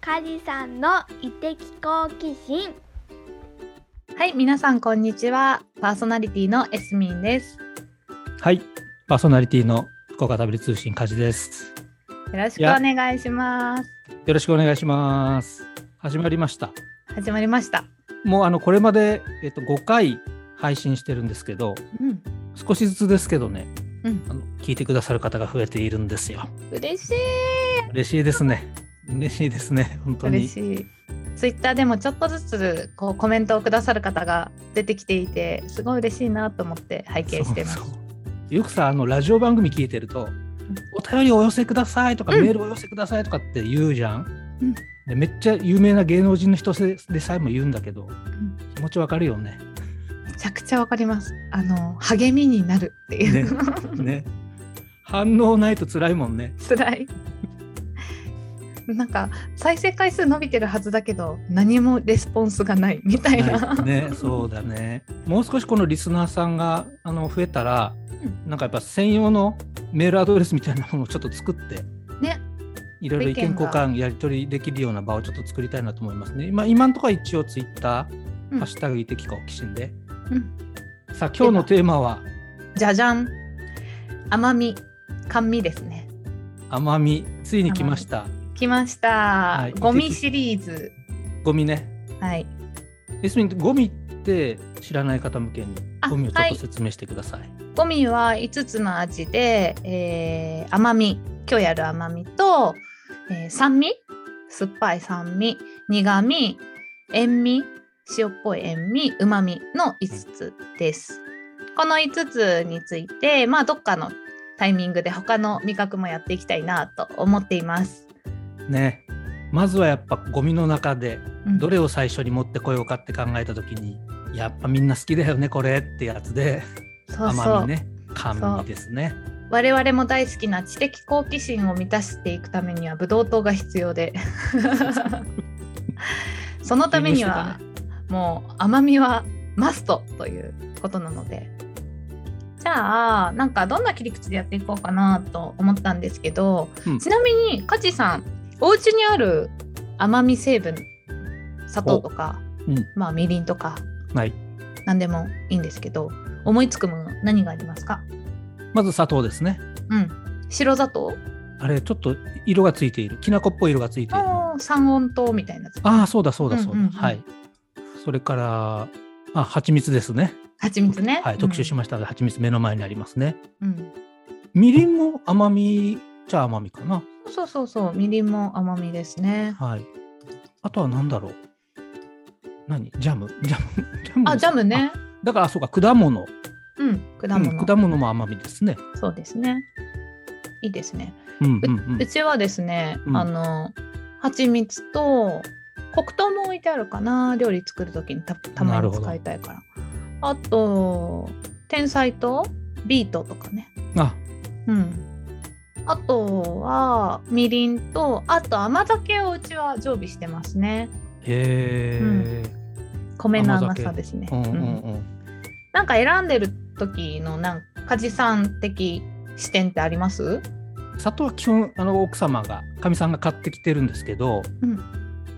カジさんの異的好奇心はい、皆さんこんにちは。パーソナリティのエスミンです。はい、パーソナリティの福岡ダブリ通信梶です。よろしくお願いします。よろしくお願いします。始まりました。始まりました。もうあのこれまでえっと5回配信してるんですけど、うん、少しずつですけどね、うんあの聞いてくださる方が増えているんですよ。嬉しい。嬉しいですね。嬉しいですね。本当に。嬉しい。ツイッターでもちょっとずつこうコメントをくださる方が出てきていて、すごい嬉しいなと思って拝見してます。そうそうよくさあのラジオ番組聞いてると、お便りお寄せくださいとか、うんメールお寄せくださいとかって言うじゃん。うんでめっちゃ有名な芸能人の人ででさえも言うんだけど、ん気持ちわかるよね。めちゃくちゃわかります。あの励みになるっていう。ね。反応ないと辛いもんね。辛い。なんか再生回数伸びてるはずだけど何もレスポンスがないみたいな。はいね、そうだね。もう少しこのリスナーさんがあの増えたら、なんかやっぱ専用のメールアドレスみたいなものをちょっと作って、ね。いろいろ意見交換やり取りできるような場をちょっと作りたいなと思いますね。今今のところは一応ツイッター、うんハッシュタグいてきか好奇心で。うんさあ今日のテーマは？じゃじゃん。甘み、甘味ですね。甘み、ついに来ました。来ました。いゴミシリーズ。ゴミね。はい。エスミン、ゴミって知らない方向けにあゴミをちょはいっと説明してください。ゴミは5つの味で、えー甘み、今日やる甘みと、えー酸味、酸っぱい酸味、苦味、塩味、塩っぽい塩味、うまみの5つです。この5つについて、まあ、どっかのタイミングで他の味覚もやっていきたいなと思っています。ね。まずはやっぱゴミの中でうん。どれを最初に持ってこようかって考えた時にやっぱみんな好きだよねこれってやつでそうそう。甘みね甘味ですね。我々も大好きな知的好奇心を満たしていくためにはブドウ糖が必要で。そのためにはもう甘みはマストということなので。じゃあなんかどんな切り口でやっていこうかなと思ったんですけど、うん。ちなみにカジさんお家にある甘み成分砂糖とか、うん。まあみりんとかはい。何でもいいんですけど思いつくもの何がありますか？まず砂糖ですね。うん。白砂糖？あれちょっと色がついている。きな粉っぽい色がついている三温糖みたいな。ああそうだそうだそうだ、うんうんうん。はい。それからあ蜂蜜ですね。蜂蜜ね。はい特集しましたので蜂蜜目の前にありますね。うん。うんみりんも甘みじゃ甘みかなそうそうそう、みりんも甘みですね。はいあとは何だろう何？ジャム？ジャムジャムあ、ジャムね。あだからあそうか果物うん、果物。うん果物も甘みですね。そうですね。いいですね。うんうんうんうちはですね、うんあの、蜂蜜と黒糖も置いてあるかな、料理作るときにたたまに使いたいから。あと、天才とビートとかね。あうん。あとはみりんとあと甘酒をうちは常備してますね。へえ、米の甘さですね。うんうんうんうん。なんか選んでる時のなんか家事さん的視点ってあります？砂糖は基本あの奥様がかみさんが買ってきてるんですけど、うん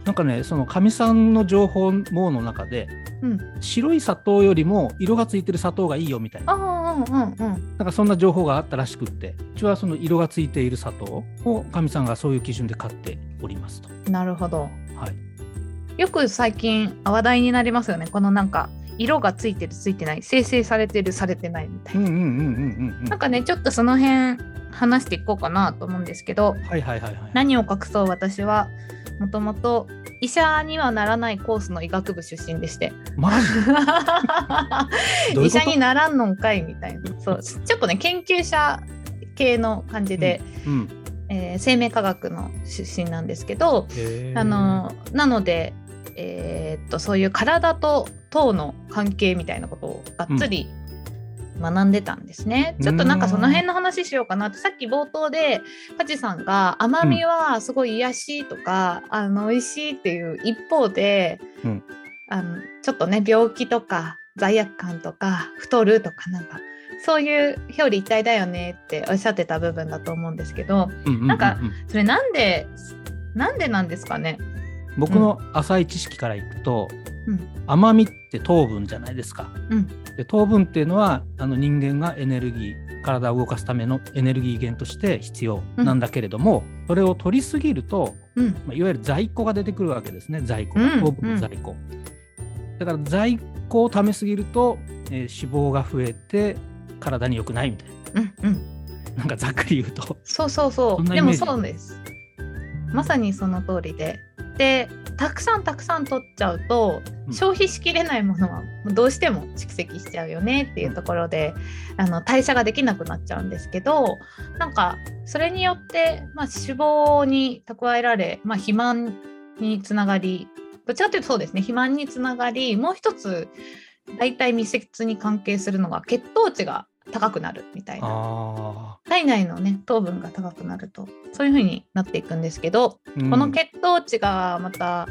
なんかねそのかみさんの情報網の中でうん。白い砂糖よりも色がついてる砂糖がいいよみたいなうんうんうん。なんかそんな情報があったらしくってうちはその色がついている砂糖をかみさんがそういう基準で買っておりますと。なるほど。はい、よく最近話題になりますよね。このなんか色がついてるついてない生成されてるされてないみたいな。うんうんうんうんうんうん。なんかねちょっとその辺話していこうかなと思うんですけど。はいはいはいはい。何を隠そう私はもともと医者にはならないコースの医学部出身でして。医者にならんのんかいみたいな。そうちょっとね研究者系の感じで、うん。えー生命科学の出身なんですけど、あのなので、えーっとそういう体と糖の関係みたいなことをがっつり学んでたんですね。ちょっとなんかその辺の話しようかなって。さっき冒頭で梶さんが甘みはすごい癒しとか、あの美味しいっていう一方で、うん。あのちょっとね病気とか罪悪感とか太るとかなんかそういう表裏一体だよねっておっしゃってた部分だと思うんですけどうんうんうんうん。なんかそれなんでなんでなんですかね？僕の浅い知識からいくと、うん。甘みって糖分じゃないですか。うん。で糖分っていうのはあの人間がエネルギー体を動かすためのエネルギー源として必要なんだけれども、それを取りすぎると、うん。まあ、いわゆる在庫が出てくるわけですね。在庫糖分の在庫、だから在庫を貯めすぎると、えー脂肪が増えて体に良くないみたいうんうん。ななんかざっくり言うと。そうそうそそうんでもそうです。まさにその通りででたくさんたくさん取っちゃうとうん。消費しきれないものはどうしても蓄積しちゃうよねっていうところで、あの代謝ができなくなっちゃうんですけどなんかそれによって、まあ、脂肪に蓄えられ、まあ、肥満につながりどちらかというとそうですね肥満につながりもう一つ大体密接に関係するのが血糖値が高くなるみたいな。あ体内のね糖分が高くなるとそういう風になっていくんですけど、ーこの血糖値がまた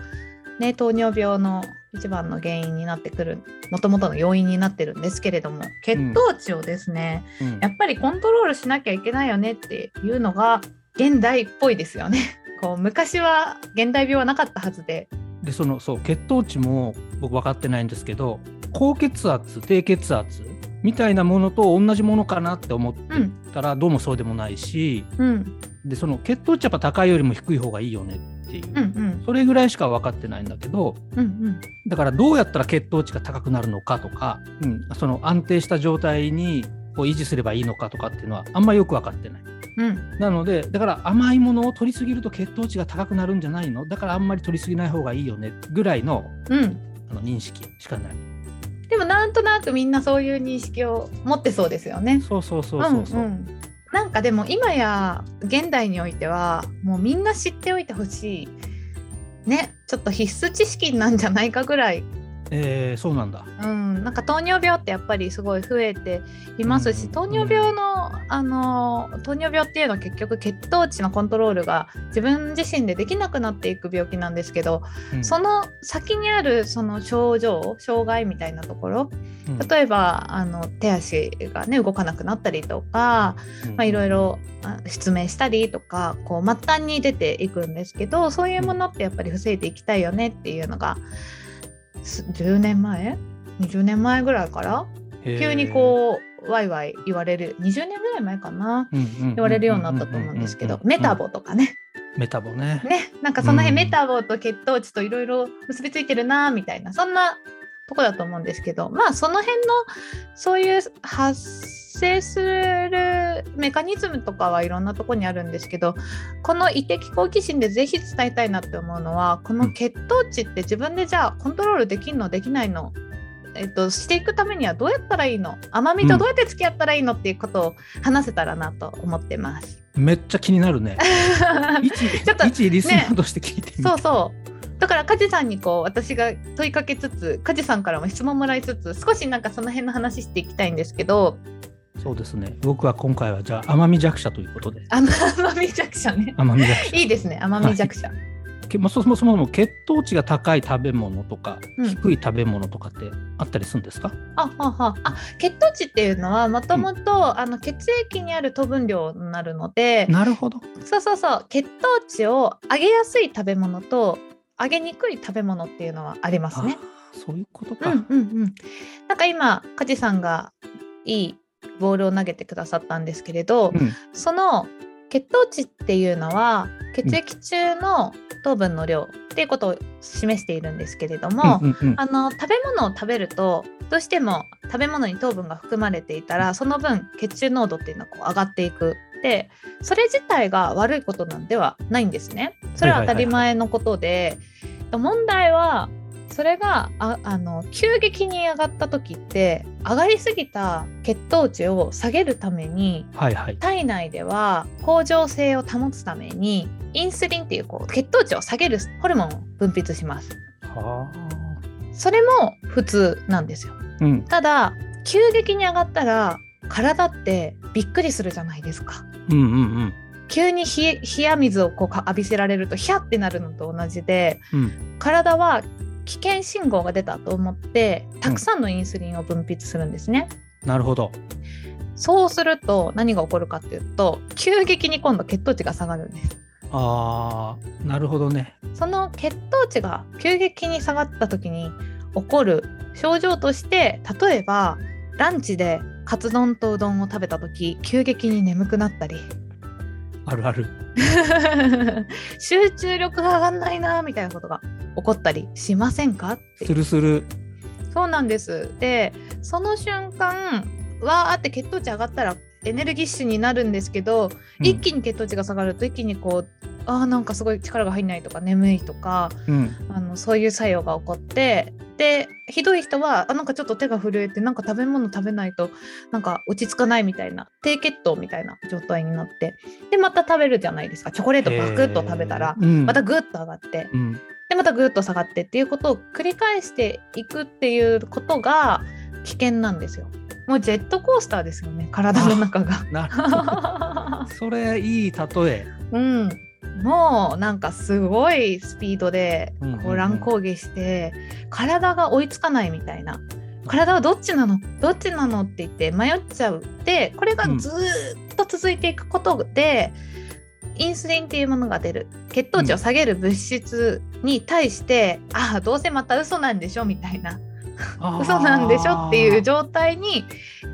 ね糖尿病の一番の原因になってくるもともとの要因になってるんですけれども血糖値をですね、うん。やっぱりコントロールしなきゃいけないよねっていうのが現代っぽいですよね。こう昔は現代病はなかったはずで、でそのそう血糖値も僕分かってないんですけど高血圧低血圧みたいなものと同じものかなって思ったらどうもそうでもないし、うん。でその血糖値やっぱ高いよりも低い方がいいよねっていう、うんうん。それぐらいしか分かってないんだけどうんうん。だからどうやったら血糖値が高くなるのかとか、うん、その安定した状態にこう維持すればいいのかとかっていうのはあんまりよく分かってない。うん。なのでだから甘いものを取りすぎると血糖値が高くなるんじゃないの？だからあんまり取りすぎない方がいいよねぐらいのうん。あの認識しかない。でもなんとなくみんなそういう認識を持ってそうですよね。そうそうそうそうそう。んんなんかでも今や現代においてはもうみんな知っておいてほしいねちょっと必須知識なんじゃないかぐらい、えーそうなんだ。うん、なんか糖尿病ってやっぱりすごい増えていますし、うん糖尿病のあの糖尿病っていうのは結局血糖値のコントロールが自分自身でできなくなっていく病気なんですけど、うん。その先にあるその症状障害みたいなところうん。例えばあの手足がね動かなくなったりとか、まあ、いろいろあ失明したりとかこう末端に出ていくんですけどそういうものってやっぱり防いでいきたいよねっていうのがす10年前？20年前ぐらいから？急にこうワイワイ言われる。20年ぐらい前かな？うん言われるようになったと思うんですけどメタボとかね。メタボね。ねなんかその辺うん。メタボと血糖値といろいろ結びついてるなみたいな。そんなとこだと思うんですけどまあその辺のそういう発生するメカニズムとかはいろんなとこにあるんですけどこの胃的好奇心でぜひ伝えたいなって思うのはこの血糖値って自分でじゃあコントロールできるのできないの？えっと、していくためにはどうやったらいいの？甘みとどうやって付き合ったらいいのっていうことを話せたらなと思ってます。めっちゃ気になるね。一ちょっと一リスナーとして聞いてみそうそう。だから梶さんにこう私が問いかけつつ梶さんからも質問もらいつつ少しなんかその辺の話していきたいんですけどそうですね。僕は今回はじゃあ甘み弱者ということで。あの甘み弱者ね甘み弱者。いいですね甘み弱者、けまあそもそも血糖値が高い食べ物とか、うん低い食べ物とかってあったりするんですか？あははあ血糖値っていうのはもともとあの血液にある糖分量になるので、なるほど。そうそうそう血糖値を上げやすい食べ物と上げにくい食べ物っていうのはありますね。そういうことか。うんうんうん。なんか今梶さんがいいボールを投げてくださったんですけれど、うんその血糖値っていうのは血液中の糖分の量っていうことを示しているんですけれども、うんうんうんあの食べ物を食べるとどうしても食べ物に糖分が含まれていたらその分血中濃度っていうのはこう上がっていくでそれ自体が悪いことなんではないんですね。それは当たり前のことで、問題はそれがああの急激に上がった時って上がりすぎた血糖値を下げるためにはいはい。体内では恒常性を保つためにインスリンっていうこう血糖値を下げるホルモンを分泌します。はそれも普通なんですよ。あ。うんただ急激に上がったら体ってびっくりするじゃないですか。うんうんうん急に冷や水をこうか浴びせられるとヒャってなるのと同じでうん。体は危険信号が出たと思ってたくさんのインスリンを分泌するんですね。なるほど。そうすると何が起こるかっていうと急激に今度血糖値が下がるんです。あーなるほどね。その血糖値が急激に下がった時に起こる症状として例えばランチでカツ丼とうどんを食べた時急激に眠くなったりあるある。集中力が上がんないなみたいなことが起こったりしませんか？するする。そうなんですでその瞬間わーって血糖値上がったらエネルギッシュになるんですけど、うん一気に血糖値が下がると一気にこうあーなんかすごい力が入んないとか眠いとかうん。あのそういう作用が起こってでひどい人はあなんかちょっと手が震えてなんか食べ物食べないとなんか落ち着かないみたいな低血糖みたいな状態になってでまた食べるじゃないですかチョコレートバクッと食べたらまたグッと上がってうん。でまたグッと下がってっていうことを繰り返していくっていうことが危険なんですよ。もうジェットコースターですよね体の中が。それいい例え。うん、もうなんかすごいスピードでこう乱高下して体が追いつかないみたいな。体はどっちなの？どっちなのって言って迷っちゃう。でこれがずーっと続いていくことで、インスリンっていうものが出る。血糖値を下げる物質に対して、ああどうせまた嘘なんでしょみたいな。嘘なんでしょっていう状態に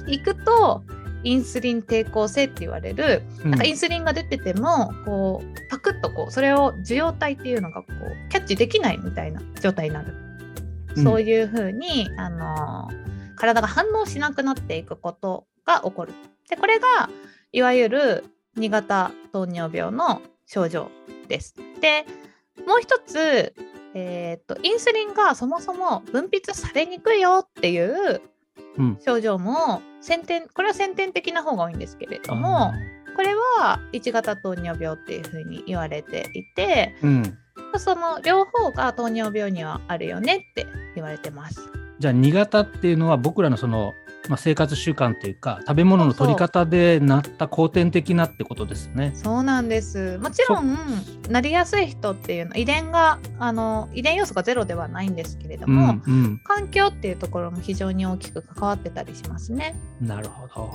行くとインスリン抵抗性って言われるうん。なんかインスリンが出ててもこうパクッとこうそれを受容体っていうのがこうキャッチできないみたいな状態になる、うん。そういうふうに、あのー体が反応しなくなっていくことが起こる。でこれがいわゆる2型糖尿病の症状です。でもう一つ、えー、とインスリンがそもそも分泌されにくいよっていううん症状も先天これは先天的な方が多いんですけれども、これは1型糖尿病っていうふうに言われていてうん。その両方が糖尿病にはあるよねって言われてます。じゃあ2型っていうのは僕らのその、まあ、生活習慣っていうか食べ物の取り方でなった後天的なってことですね。そうなんですもちろんなりやすい人っていうのは遺伝があの遺伝要素がゼロではないんですけれどうも、んうん、環境っていうところも非常に大きく関わってたりしますね。なるほど。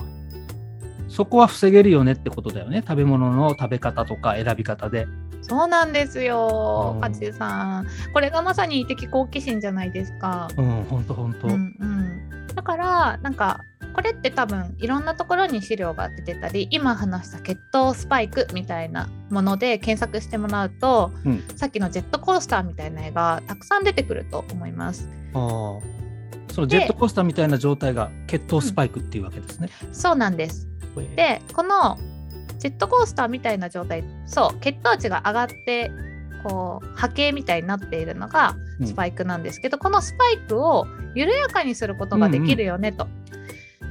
そこは防げるよねってことだよね。食べ物の食べ方とか選び方で。そうなんですようんカチさんこれがまさに的好奇心じゃないですか。うん、ほんとほんと。うんうん、だからなんかこれって多分いろんなところに資料が出てたり今話した血糖スパイクみたいなもので検索してもらうと、うんさっきのジェットコースターみたいな絵がたくさん出てくると思います。あーそのジェットコースターみたいな状態が血糖スパイクっていうわけですね。そうなんです。でこのジェットコースターみたいな状態そう血糖値が上がってこう波形みたいになっているのがうんスパイクなんですけど、このスパイクを緩やかにすることができるよねと。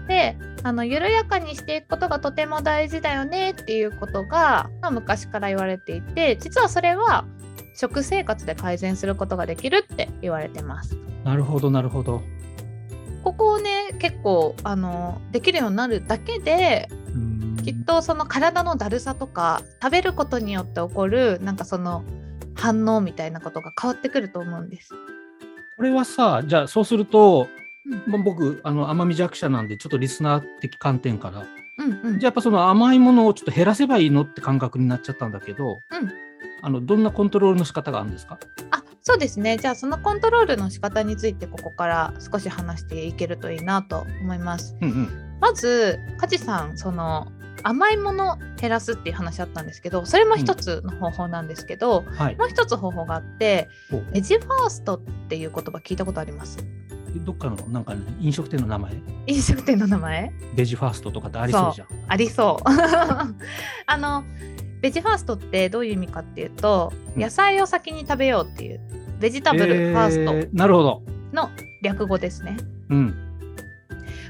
であの緩やかにしていくことがとても大事だよねっていうことが、まあ、昔から言われていて実はそれは食生活で改善することができるって言われてます。なるほど、なるほど。ここをね結構あのできるようになるだけでうんきっとその体のだるさとか食べることによって起こるなんかその反応みたいなことが変わってくると思うんです。これはさ、じゃあそうすると、うんまあ僕、あの甘み弱者なんで、ちょっとリスナー的観点から、うんうんじゃあやっぱその甘いものをちょっと減らせばいいのって感覚になっちゃったんだけど、うんあのどんなコントロールの仕方があるんですか？あそうですねじゃあそのコントロールの仕方についてここから少し話していけるといいなと思います。うんうん。まず梶さんその甘いもの減らすっていう話あったんですけどそれも一つの方法なんですけど、はい。もう一つ方法があっておベジファーストっていう言葉聞いたことあります？どっかのなんか、ね、飲食店の名前、飲食店の名前？ベジファーストとかってありそうじゃん。ありそう。あのベジファーストってどういう意味かっていうとうん野菜を先に食べようっていうベジタブルファースえーなるほど。トの略語ですね。うん。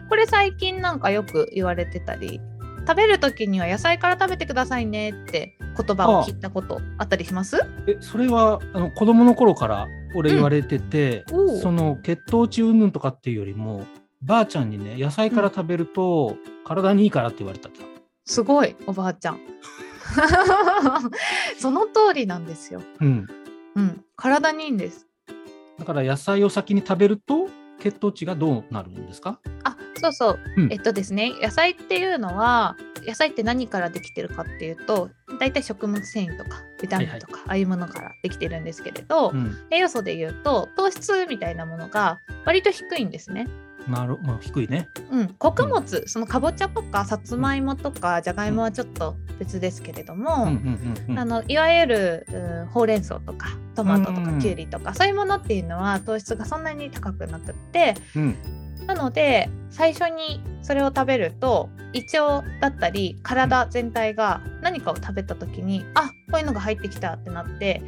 これ最近なんかよく言われてたり食べる時には野菜から食べてくださいねって言葉を聞いたことあったりします？えそれはあの子供の頃から俺言われてて、うん。その血糖値云々とかっていうよりもばあちゃんにね野菜から食べると体にいいからって言われたんだすごいおばあちゃん。その通りなんですよ。うん、うん、体にいいんです。だから野菜を先に食べると血糖値がどうなるんですか、あそうそう。うん。えっとですね野菜っていうのは野菜って何からできてるかっていうと大体食物繊維とかビタミンとか、ああいうものからできてるんですけれど、うん、栄養素で言うと糖質みたいなものが割と低いんですね。なるまあ低いね。うん、穀物、そのかぼちゃとかさつまいもとかじゃがいもはちょっと別ですけれども、いわゆる、うんほうれん草とかトマトとかうんきゅうりとか、そういうものっていうのは糖質がそんなに高くなくってうんなので最初にそれを食べると胃腸だったり体全体が何かを食べた時に、あこういうのが入ってきたってなって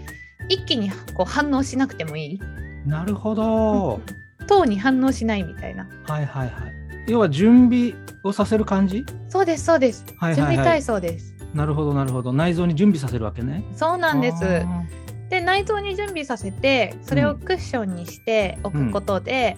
一気にこう反応しなくてもいい。なるほど。糖に反応しないみたいな。はいはいはい。要は準備をさせる感じ？そうですそうです、はいはいはい。準備体操です。なるほどなるほど。内臓に準備させるわけね。そうなんです。で内臓に準備させてそれをクッションにしておくことで、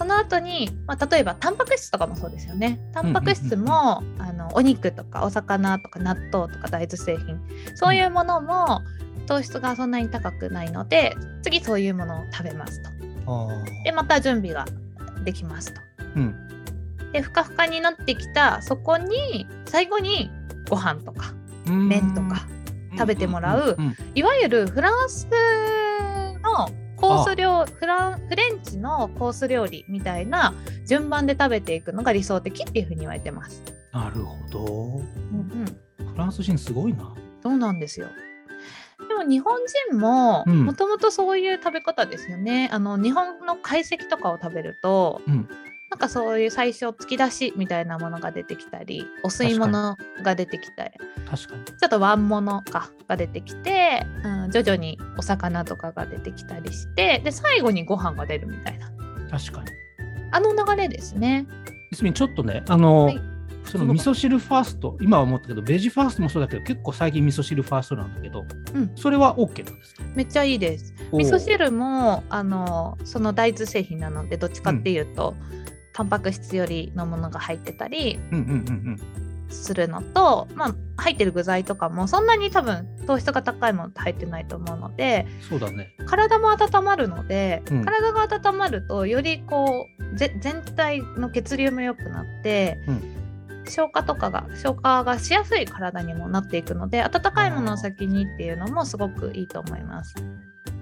その後に、まあ、例えばタンパク質とかもそうですよね。タンパク質も、あのお肉とかお魚とか納豆とか大豆製品。そういうものも糖質がそんなに高くないので次そういうものを食べますと。でまた準備ができますと。うん。でふかふかになってきたそこに最後にご飯とかうん。麺とか食べてもらう。いわゆるフランスのコース料フランフレンチのコース料理みたいな順番で食べていくのが理想的っていうふうに言われてます。なるほど。うんうん、フランス人すごいな。そうなんですよ。でも日本人もうんもともとそういう食べ方ですよね。あの日本の懐石とかを食べると、うんなんかそういう最初突き出しみたいなものが出てきたりお吸い物が出てきたり。確かに。ちょっとワンモノかが出てきて、うん、徐々にお魚とかが出てきたりしてで最後にご飯が出るみたいな。確かに。あの流れですね。いすみんちょっとね、あの、はい。その味噌汁ファースト、今は思ったけど、ベジファーストもそうだけど、結構最近味噌汁ファーストなんだけど、うん。それは OK なんですか？めっちゃいいです。味噌汁もあのその大豆製品なのでどっちかっていうと、タンパク質よりのものが入ってたりするのと、まあ、入ってる具材とかもそんなに多分糖質が高いものって入ってないと思うのでうん。そうだね。体も温まるので、うん体が温まるとよりこうぜ全体の血流も良くなって、うん消化とかが消化がしやすい体にもなっていくので温かいものを先にっていうのもすごくいいと思います。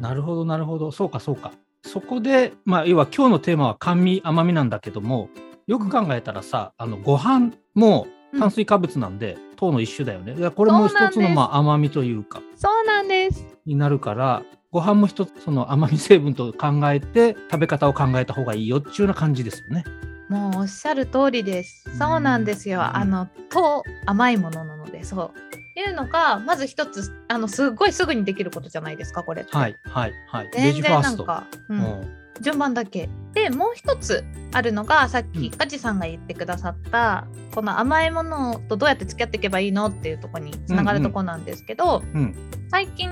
なるほど、なるほど。そうか、そうか。そこで、まあ、要は今日のテーマは甘味、甘みなんだけども、よく考えたらさ、あのご飯も炭水化物なんで、糖の一種だよね。これも一つの、まあ、甘みというか、そうなんです。になるから、ご飯も一つその甘み成分と考えて食べ方を考えた方がいいよっていうような感じですよね。もうおっしゃる通りです。そうなんですよ。うんあの糖甘いものなのでそう。いうのがまず一つあのすごいすぐにできることじゃないですかこれ。はいはいはい。ベ全然。なんか、う、うんん順番だけ。でもう一つあるのがさっうんきガジさんが言ってくださったこの甘いものとどうやって付き合っていけばいいのっていうところにつながるところなんですけど、うん最近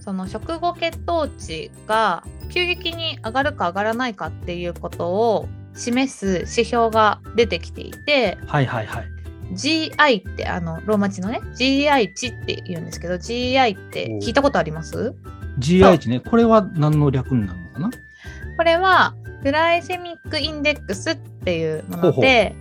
その食後血糖値が急激に上がるか上がらないかっていうことを示す指標が出てきていてはいはいはい。GI ってあのローマ字のね GI 値って言うんですけど GI って聞いたことあります？GI 値ね、これは何の略になるのかな？これはグライセミックインデックスっていうもので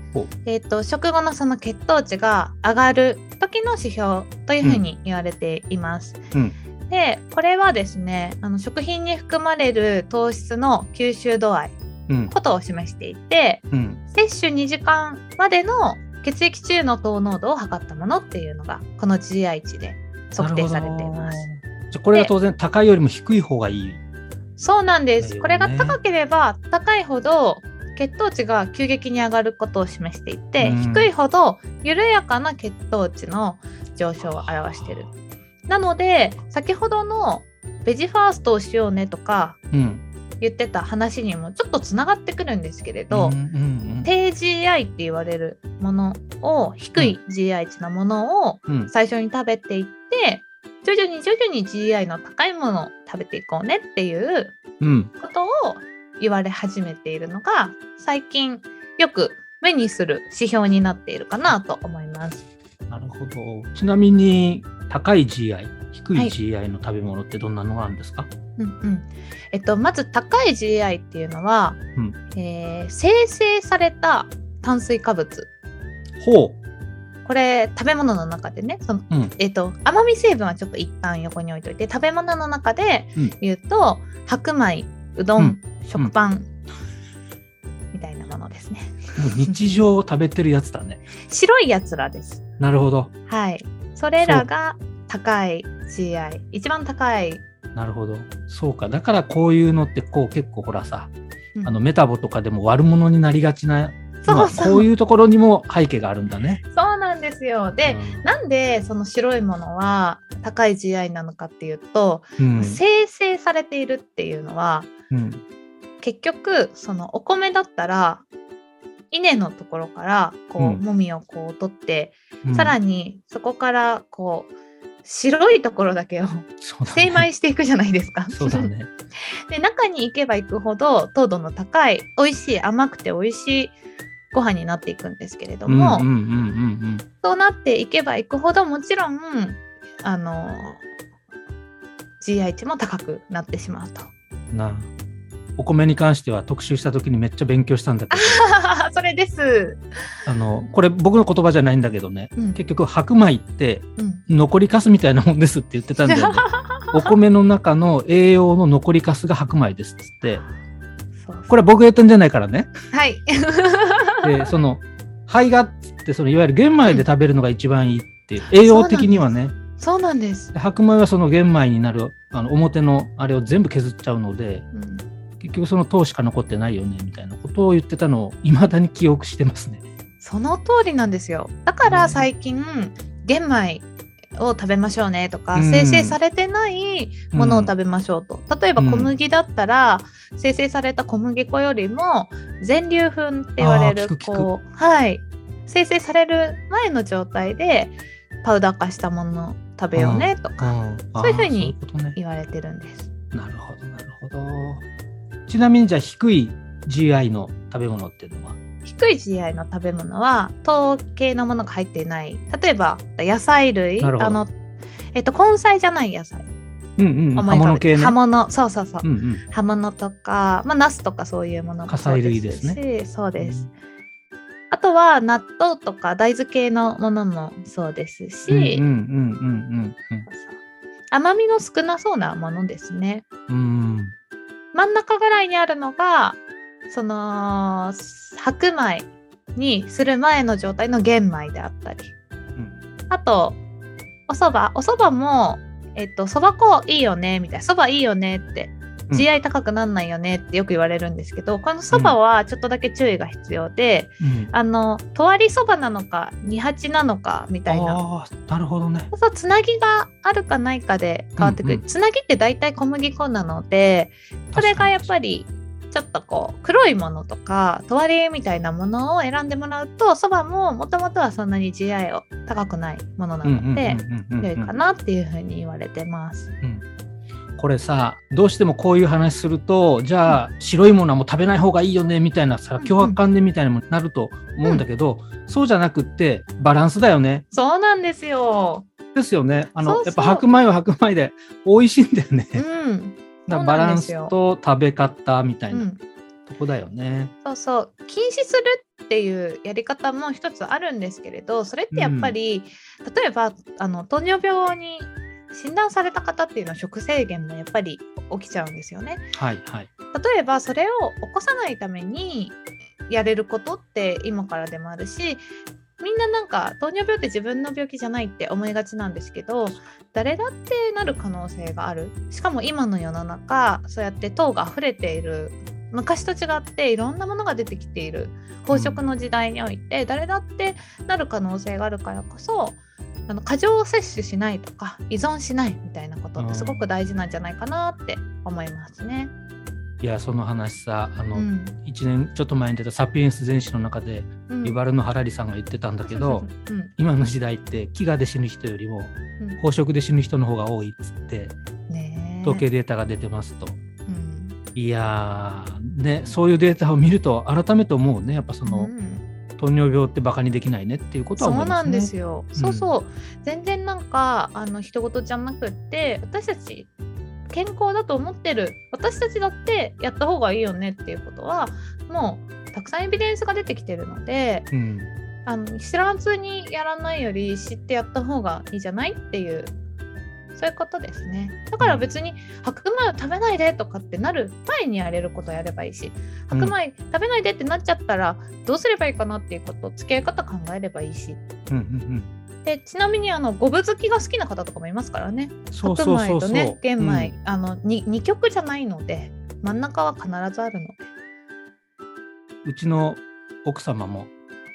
えー、と食後のその血糖値が上がる時の指標というふうに言われています。うん。でこれはですねあの食品に含まれる糖質の吸収度合いうん。ことを示していてうん。摂取2時間までの血液中の糖濃度を測ったものっていうのがこの GI 値で測定されています。じゃあこれは当然高いよりも低い方がいい。そうなんです。ねこれが高ければ高いほど血糖値が急激に上がることを示していて、うん低いほど緩やかな血糖値の上昇を表している。なので先ほどのベジファーストをしようねとかうん。言ってた話にもちょっとつながってくるんですけれど、低 GI って言われるものを低い GI 値のものをうん最初に食べていって徐々に徐々に GI の高いものを食べていこうねっていううん。ことを言われ始めているのが最近よく目にする指標になっているかなと思います。なるほど。ちなみに高い GI、低いはい GI の食べ物ってどんなのがあるんですか、うんうん。えっと、まず高い GI っていうのは、うん。えー生成された炭水化物。ほう。これ食べ物の中でねその、うん。えっと甘み成分はちょっと一旦横に置いといて食べ物の中でうん。言うと、白米うどん、うん。食パン、みたいなものですね。日常を食べてるやつだね。白いやつらです。なるほど。はい。それらが高い GI 一番高い、なるほど。そうか。だからこういうのってこう結構ほらさ、うん。あのメタボとかでも悪者になりがちな、まあそう。そうこういうところにも背景があるんだね。そうなんですよ。で、うん。なんでその白いものは高い GI なのかっていうと、うん。生成されているっていうのはうん。結局そのお米だったら稲のところからこう、うん。もみをこう取って、うん。さらにそこからこう白いところだけを精米していくじゃないですか。そうだね。で中に行けば行くほど糖度の高い美味しい甘くて美味しいご飯になっていくんですけれども、そうなっていけばいくほどもちろんあの GI 値も高くなってしまうと。うん。なあお米に関しては特集した時にめっちゃ勉強したんだけど、それです。あのこれ僕の言葉じゃないんだけどね、うん。結局白米ってうん。残りかすみたいなもんですって言ってたんだよね。お米の中の栄養の残りかすが白米ですっつって、これは僕が言ったんじゃないからね。はい。で、その、胚芽っつって、そのいわゆる玄米で食べるのが一番いいっていう、栄養的にはね、そうなんです。で白米はその玄米になる、あの表のあれを全部削っちゃうので、うん結局その糖しか残ってないよね、みたいなことを言ってたのを未だに記憶してますね。その通りなんですよ。だから最近、玄米を食べましょうねとか、うん生成されてないものを食べましょうと。例えばうん小麦だったら、生成された小麦粉よりも全粒粉って言われるこうはい生成される前の状態でパウダー化したものを食べようねとかんそういうふうに。言われてるんです。なるほど、なるほど。ちなみにじゃあ低い GI の食べ物っていうのは？低い GI の食べ物は糖系のものが入っていない。例えば野菜類。あのえっと根菜じゃない野菜。うんうん、葉物系ね。葉物。そうそうそう、うんうん。葉物とかまあナスとかそういうものも火そう砕類ですしそうです。あとは納豆とか大豆系のものもそうですし、うんうんうんうん甘みの少なそうなものですね。うん。うん。真ん中ぐらいにあるのがその白米にする前の状態の玄米であったり。うん。あとお蕎麦。お蕎麦もえっと蕎麦粉いいよねみたいな。蕎麦いいよねってうん GI 高くなんないよねってよく言われるんですけど、この蕎麦はちょっとだけ注意が必要で、うん。あのとわり蕎麦なのか二八なのかみたいな。なるほどね。そうつなぎがあるかないかで変わってくる、うんうん。つなぎって大体小麦粉なのでそれがやっぱりちょっとこう黒いものとかとわりみたいなものを選んでもらうとそばももともとはそんなに GI を高くないものなので良いかなっていうふうに言われてます。これさどうしてもこういう話するとじゃあ白いものはもう食べない方がいいよねみたいなさうんうん脅迫観念みたいなのもなると思うんだけど、そうじゃなくってバランスだよね。そうなんですよ。ですよね。あのやっぱ白米は白米で美味しいんだよね。うん。だバランスと食べ方みたいうなんとこだよね。そうそう禁止するっていうやり方も一つあるんですけれどそれってやっぱり、例えばあの糖尿病に診断された方っていうのは食制限もやっぱり起きちゃうんですよね。はいはい。例えばそれを起こさないためにやれることって今からでもあるしみんななんか糖尿病って自分の病気じゃないって思いがちなんですけど誰だってなる可能性があるしかも今の世の中そうやって糖が溢れている昔と違っていろんなものが出てきている飽食の時代において、誰だってなる可能性があるからこそあの過剰摂取しないとか依存しないみたいなことってすごく大事なんじゃないかなって思いますね。いやその話さあの、うん。1年ちょっと前に出た「サピエンス全史」の中で、うん。ユバルのハラリさんが言ってたんだけど、うん。今の時代って飢餓で死ぬ人よりもうん。飽食で死ぬ人の方が多いっつって統計データが出てますと。うん。いやーねそういうデータを見ると改めて思うねやっぱその、うん糖尿病ってバカにできないねっていうことはね。そうなんですよ。んそうそう。全然なんかあの人事じゃなくって私たち健康だと思ってる私たちだってやった方がいいよねっていうことはもうたくさんエビデンスが出てきてるのでうんあの知らずにやらないより知ってやった方がいいじゃないっていうそういうことですね。だから別に白米を食べないでとかってなる前にやれることやればいいし白米食べないでってなっちゃったらどうすればいいかなっていうこと付き合い方考えればいいし。うんうんでちなみにあの五分好きが好きな方とかもいますからね。白そうそうそう。米とね玄米、うん。あの 2, 2曲じゃないので真ん中は必ずあるので。うちの奥様も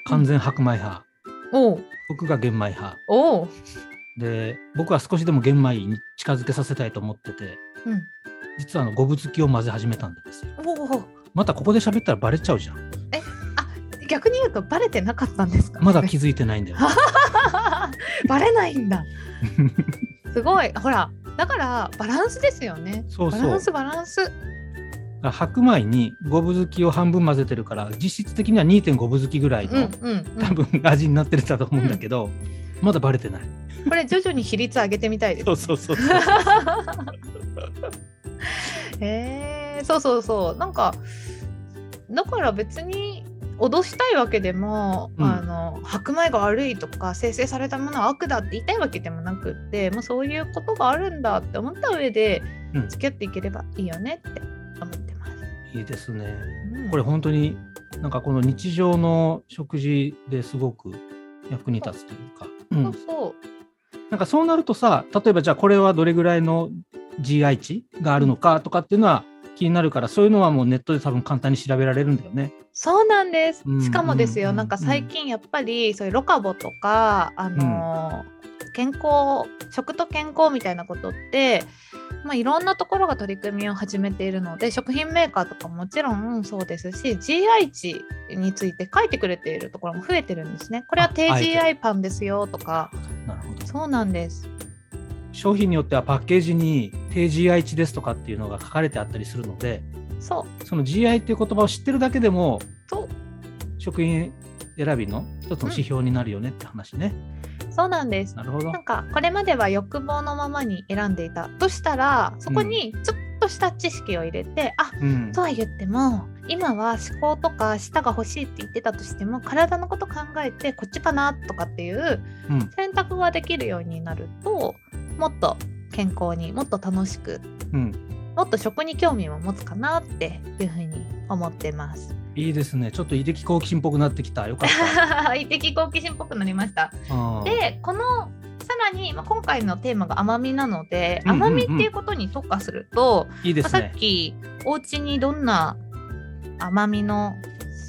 完全白米派、おう。僕が玄米派。おうで、僕は少しでも玄米に近づけさせたいと思ってて、うん実はあの五分付きを混ぜ始めたんですよ。おおまたここで喋ったらバレちゃうじゃん。逆に言うとバレてなかったんですか、まだ気づいてないんだよ。バレないんだすごいほらだからバランスですよねそうそうバラン。スバランス白米に五分付きを半分混ぜてるから、実質的には2.5分付きぐらいの、うんうん、うん、多分味になってるんだと思うんだけど、まだバレてない。これ徐々に比率上げてみたいですそうそうそうそえそうそうそう。なんかだから別に脅したいわけでも、うん。あの白米が悪いとか生成されたものは悪だって言いたいわけでもなくってもうそういうことがあるんだって思った上でうん。付き合っていければいいよねって思ってます。いいですね。うん。これ本当になんかこの日常の食事ですごく役に立つというか、う、そうん。そう。なんかそうなるとさ例えばじゃあこれはどれぐらいの GI 値があるのかとかっていうのは気になるからそういうのはもうネットで多分簡単に調べられるんだよね。そうなんです。うん。しかもですよ、うんなんか最近やっぱりそういうロカボとか、あのー健康食と健康みたいなことって、まあ、いろんなところが取り組みを始めているので食品メーカーとかももちろんそうですし GI 値について書いてくれているところも増えてるんですね。これは低 GI パンですよとかなるほど。そうなんです。商品によってはパッケージに低 GI 値ですとかっていうのが書かれてあったりするのでそうその GI っていう言葉を知ってるだけでも食品選びの一つの指標になるよねって話ね。そうなんです。なるほどな。んかこれまでは欲望のままに選んでいたとしたらそこにちょっとした知識を入れて、あうんとは言っても今は思考とか舌が欲しいって言ってたとしても体のこと考えてこっちかなとかっていううん選択ができるようになるともっと健康にもっと楽しくうんもっと食に興味を持つかなっていうふうに思ってます。いいですね。ちょっと胃的好奇心っぽくなってきた。よかった。一滴好奇心っぽくなりました。うんでこのさらに、まあ、今回のテーマが甘みなので、甘みっていうことに特化すると、いいですね。きお家にどんな甘みの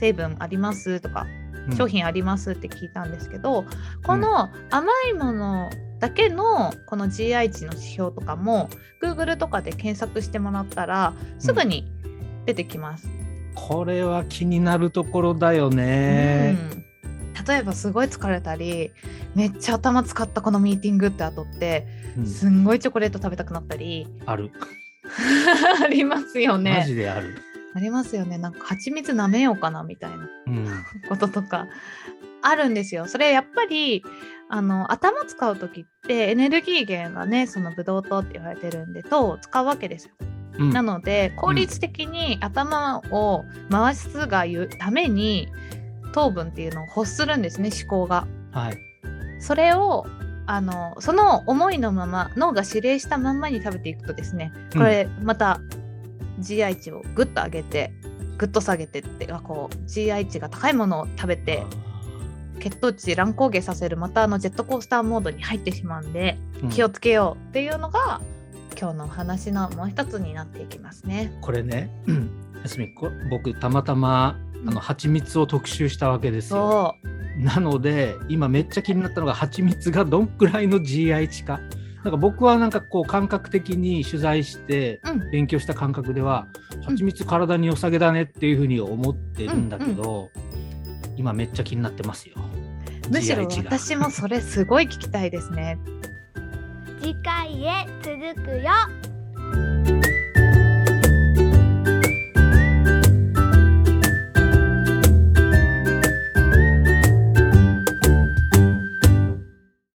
成分ありますとか、うん商品ありますって聞いたんですけどこの甘いものだけのこの GI 値の指標とかも Google とかで検索してもらったらすぐに出てきます。これは気になるところだよね。うん例えばすごい疲れたりめっちゃ頭使ったこのミーティングって後ってうんすんごいチョコレート食べたくなったりある。ありますよマねジである。ありますよねなんか蜂蜜舐めようかなみたいなうん。こととかあるんですよそれやっぱりあの頭使う時ってエネルギー源がねそのブドウ糖って言われてるんで糖を使うわけですようん。なので効率的に頭を回すがゆために糖分っていうのを欲するんですね思考が。はい。それをあのその思いのまま脳が指令したまんまに食べていくとですねこれまた GI 値をグッと上げてグッと下げてってあこう GI 値が高いものを食べて血糖値乱高下させるまたあのジェットコースターモードに入ってしまうんでうん。気をつけようっていうのが今日のお話のもう一つになっていきますね。これね、すみこ僕たまたまあの蜂蜜を特集したわけですよ。そなので今めっちゃ気になったのが蜂蜜がどんくらいの GI 値か。なんか僕はなんかこう感覚的に取材してう、うん、勉強した感覚ではん蜂蜜体に良さげだねっていうふうに思ってるんだけど、今めっちゃ気になってますよ。むしろ私もそれすごい聞きたいですね。次回へ続くよ。